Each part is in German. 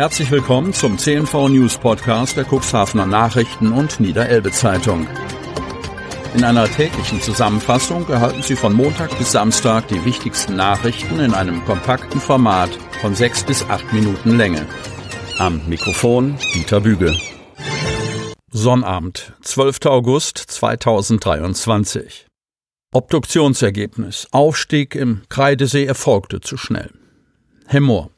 Herzlich willkommen zum CNV News Podcast der Cuxhavener Nachrichten und Niederelbe Zeitung. In einer täglichen Zusammenfassung erhalten Sie von Montag bis Samstag die wichtigsten Nachrichten in einem kompakten Format von sechs bis acht Minuten Länge. Am Mikrofon Dieter Büge. Sonnabend, 12. August 2023. Obduktionsergebnis. Aufstieg im Kreidesee erfolgte zu schnell. Hemmoor.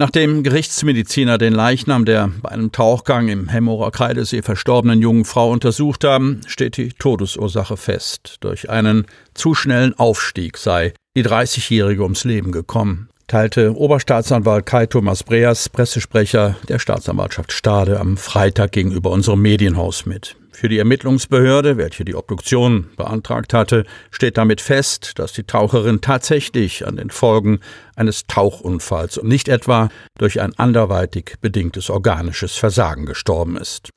Nachdem Gerichtsmediziner den Leichnam der bei einem Tauchgang im Hemmorer Kreidesee verstorbenen jungen Frau untersucht haben, steht die Todesursache fest. Durch einen zu schnellen Aufstieg sei die 30-Jährige ums Leben gekommen, teilte Oberstaatsanwalt Kai Thomas Breas, Pressesprecher der Staatsanwaltschaft Stade, am Freitag gegenüber unserem Medienhaus mit. Für die Ermittlungsbehörde, welche die Obduktion beantragt hatte, steht damit fest, dass die Taucherin tatsächlich an den Folgen eines Tauchunfalls und nicht etwa durch ein anderweitig bedingtes organisches Versagen gestorben ist.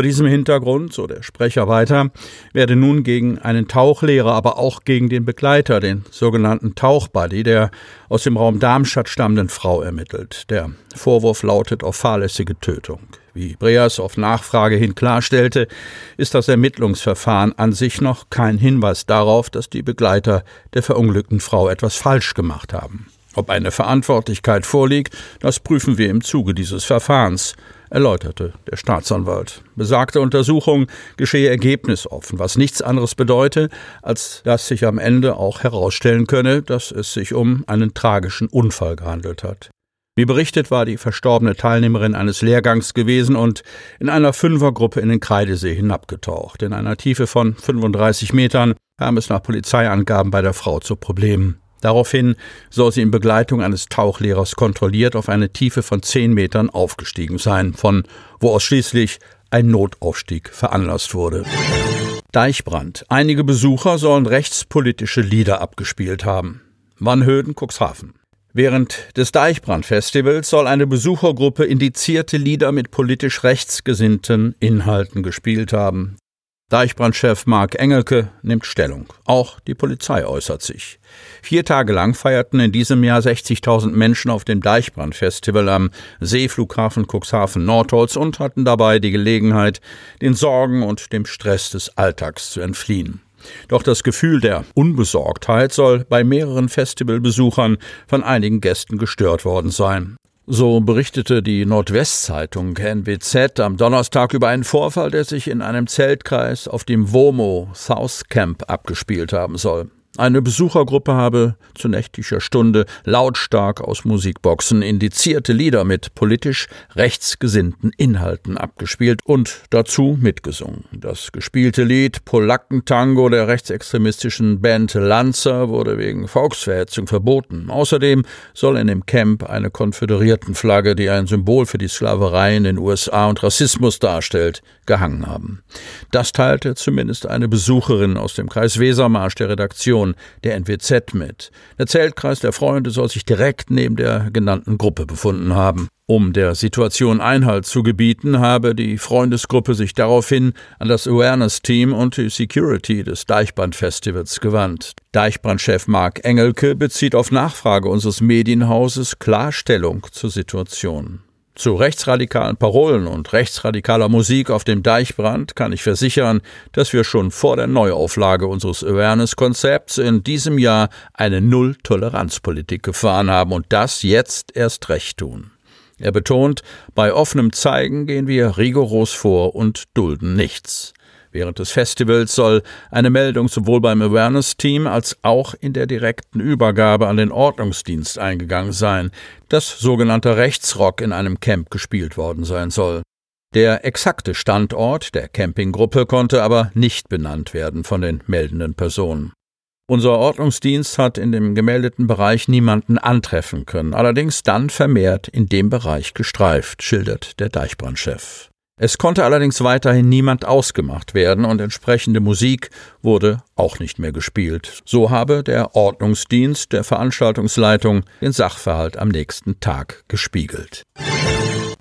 Vor diesem Hintergrund, so der Sprecher weiter, werde nun gegen einen Tauchlehrer, aber auch gegen den Begleiter, den sogenannten Tauchbuddy, der aus dem Raum Darmstadt stammenden Frau ermittelt. Der Vorwurf lautet auf fahrlässige Tötung. Wie Breas auf Nachfrage hin klarstellte, ist das Ermittlungsverfahren an sich noch kein Hinweis darauf, dass die Begleiter der verunglückten Frau etwas falsch gemacht haben. Ob eine Verantwortlichkeit vorliegt, das prüfen wir im Zuge dieses Verfahrens erläuterte der Staatsanwalt. Besagte Untersuchung geschehe ergebnisoffen, was nichts anderes bedeute, als dass sich am Ende auch herausstellen könne, dass es sich um einen tragischen Unfall gehandelt hat. Wie berichtet war die verstorbene Teilnehmerin eines Lehrgangs gewesen und in einer Fünfergruppe in den Kreidesee hinabgetaucht. In einer Tiefe von 35 Metern kam es nach Polizeiangaben bei der Frau zu Problemen. Daraufhin soll sie in Begleitung eines Tauchlehrers kontrolliert auf eine Tiefe von zehn Metern aufgestiegen sein, von wo aus schließlich ein Notaufstieg veranlasst wurde. Deichbrand. Einige Besucher sollen rechtspolitische Lieder abgespielt haben. Wannhöden, Cuxhaven. Während des Deichbrand-Festivals soll eine Besuchergruppe indizierte Lieder mit politisch rechtsgesinnten Inhalten gespielt haben. Deichbrandchef Mark Engelke nimmt Stellung. Auch die Polizei äußert sich. Vier Tage lang feierten in diesem Jahr 60.000 Menschen auf dem Deichbrandfestival am Seeflughafen Cuxhaven Nordholz und hatten dabei die Gelegenheit, den Sorgen und dem Stress des Alltags zu entfliehen. Doch das Gefühl der Unbesorgtheit soll bei mehreren Festivalbesuchern von einigen Gästen gestört worden sein. So berichtete die Nordwestzeitung NWZ am Donnerstag über einen Vorfall, der sich in einem Zeltkreis auf dem WOMO South Camp abgespielt haben soll. Eine Besuchergruppe habe zu nächtlicher Stunde lautstark aus Musikboxen indizierte Lieder mit politisch rechtsgesinnten Inhalten abgespielt und dazu mitgesungen. Das gespielte Lied Polackentango der rechtsextremistischen Band Lanza wurde wegen Volksverhetzung verboten. Außerdem soll in dem Camp eine Konföderiertenflagge, die ein Symbol für die Sklaverei in den USA und Rassismus darstellt, gehangen haben. Das teilte zumindest eine Besucherin aus dem Kreis Wesermarsch der Redaktion Redaktion der NWZ mit. Der Zeltkreis der Freunde soll sich direkt neben der genannten Gruppe befunden haben. Um der Situation Einhalt zu gebieten, habe die Freundesgruppe sich daraufhin an das Awareness-Team und die Security des Deichbrand-Festivals gewandt. Deichbrandchef Mark Engelke bezieht auf Nachfrage unseres Medienhauses Klarstellung zur Situation. Zu rechtsradikalen Parolen und rechtsradikaler Musik auf dem Deichbrand kann ich versichern, dass wir schon vor der Neuauflage unseres Awareness-Konzepts in diesem Jahr eine Null-Toleranz-Politik gefahren haben und das jetzt erst recht tun. Er betont, bei offenem Zeigen gehen wir rigoros vor und dulden nichts. Während des Festivals soll eine Meldung sowohl beim Awareness-Team als auch in der direkten Übergabe an den Ordnungsdienst eingegangen sein, dass sogenannter Rechtsrock in einem Camp gespielt worden sein soll. Der exakte Standort der Campinggruppe konnte aber nicht benannt werden von den meldenden Personen. Unser Ordnungsdienst hat in dem gemeldeten Bereich niemanden antreffen können, allerdings dann vermehrt in dem Bereich gestreift, schildert der Deichbrandchef. Es konnte allerdings weiterhin niemand ausgemacht werden und entsprechende Musik wurde auch nicht mehr gespielt. So habe der Ordnungsdienst der Veranstaltungsleitung den Sachverhalt am nächsten Tag gespiegelt.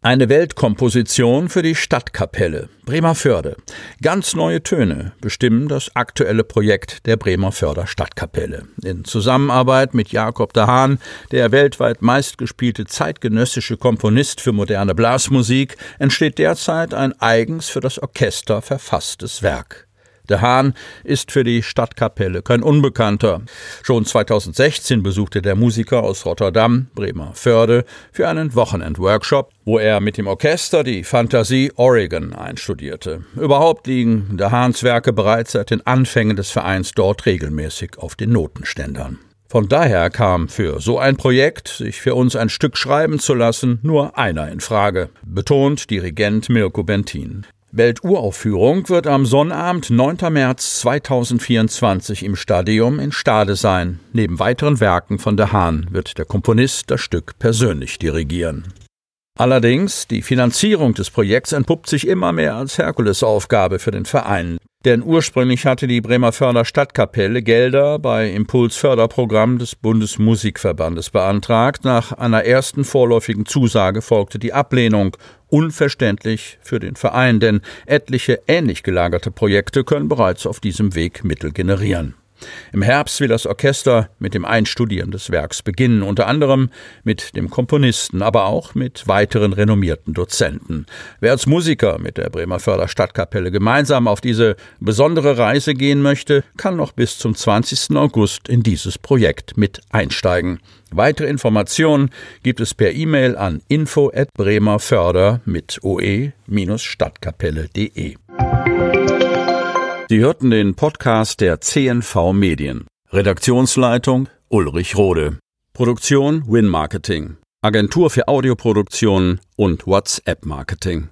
Eine Weltkomposition für die Stadtkapelle Bremerförde. Ganz neue Töne bestimmen das aktuelle Projekt der Bremerförder Stadtkapelle. In Zusammenarbeit mit Jakob de Hahn, der weltweit meistgespielte zeitgenössische Komponist für moderne Blasmusik, entsteht derzeit ein eigens für das Orchester verfasstes Werk. Der Hahn ist für die Stadtkapelle kein Unbekannter. Schon 2016 besuchte der Musiker aus Rotterdam, Bremerförde, für einen Wochenendworkshop, wo er mit dem Orchester die Fantasie Oregon einstudierte. Überhaupt liegen der Hahns Werke bereits seit den Anfängen des Vereins dort regelmäßig auf den Notenständern. Von daher kam für so ein Projekt, sich für uns ein Stück schreiben zu lassen, nur einer in Frage, betont Dirigent Mirko Bentin. Welturaufführung wird am Sonnabend 9. März 2024 im Stadium in Stade sein. Neben weiteren Werken von der Hahn wird der Komponist das Stück persönlich dirigieren. Allerdings, die Finanzierung des Projekts entpuppt sich immer mehr als Herkulesaufgabe für den Verein. Denn ursprünglich hatte die Bremerförder Stadtkapelle Gelder bei Impulsförderprogramm des Bundesmusikverbandes beantragt. Nach einer ersten vorläufigen Zusage folgte die Ablehnung. Unverständlich für den Verein, denn etliche ähnlich gelagerte Projekte können bereits auf diesem Weg Mittel generieren. Im Herbst will das Orchester mit dem Einstudieren des Werks beginnen, unter anderem mit dem Komponisten, aber auch mit weiteren renommierten Dozenten. Wer als Musiker mit der Bremer Förderstadtkapelle gemeinsam auf diese besondere Reise gehen möchte, kann noch bis zum 20. August in dieses Projekt mit einsteigen. Weitere Informationen gibt es per E-Mail an info@bremerförder mit oe-stadtkapelle.de. Sie hörten den Podcast der CNV Medien. Redaktionsleitung Ulrich Rode. Produktion Win Marketing. Agentur für Audioproduktion und WhatsApp Marketing.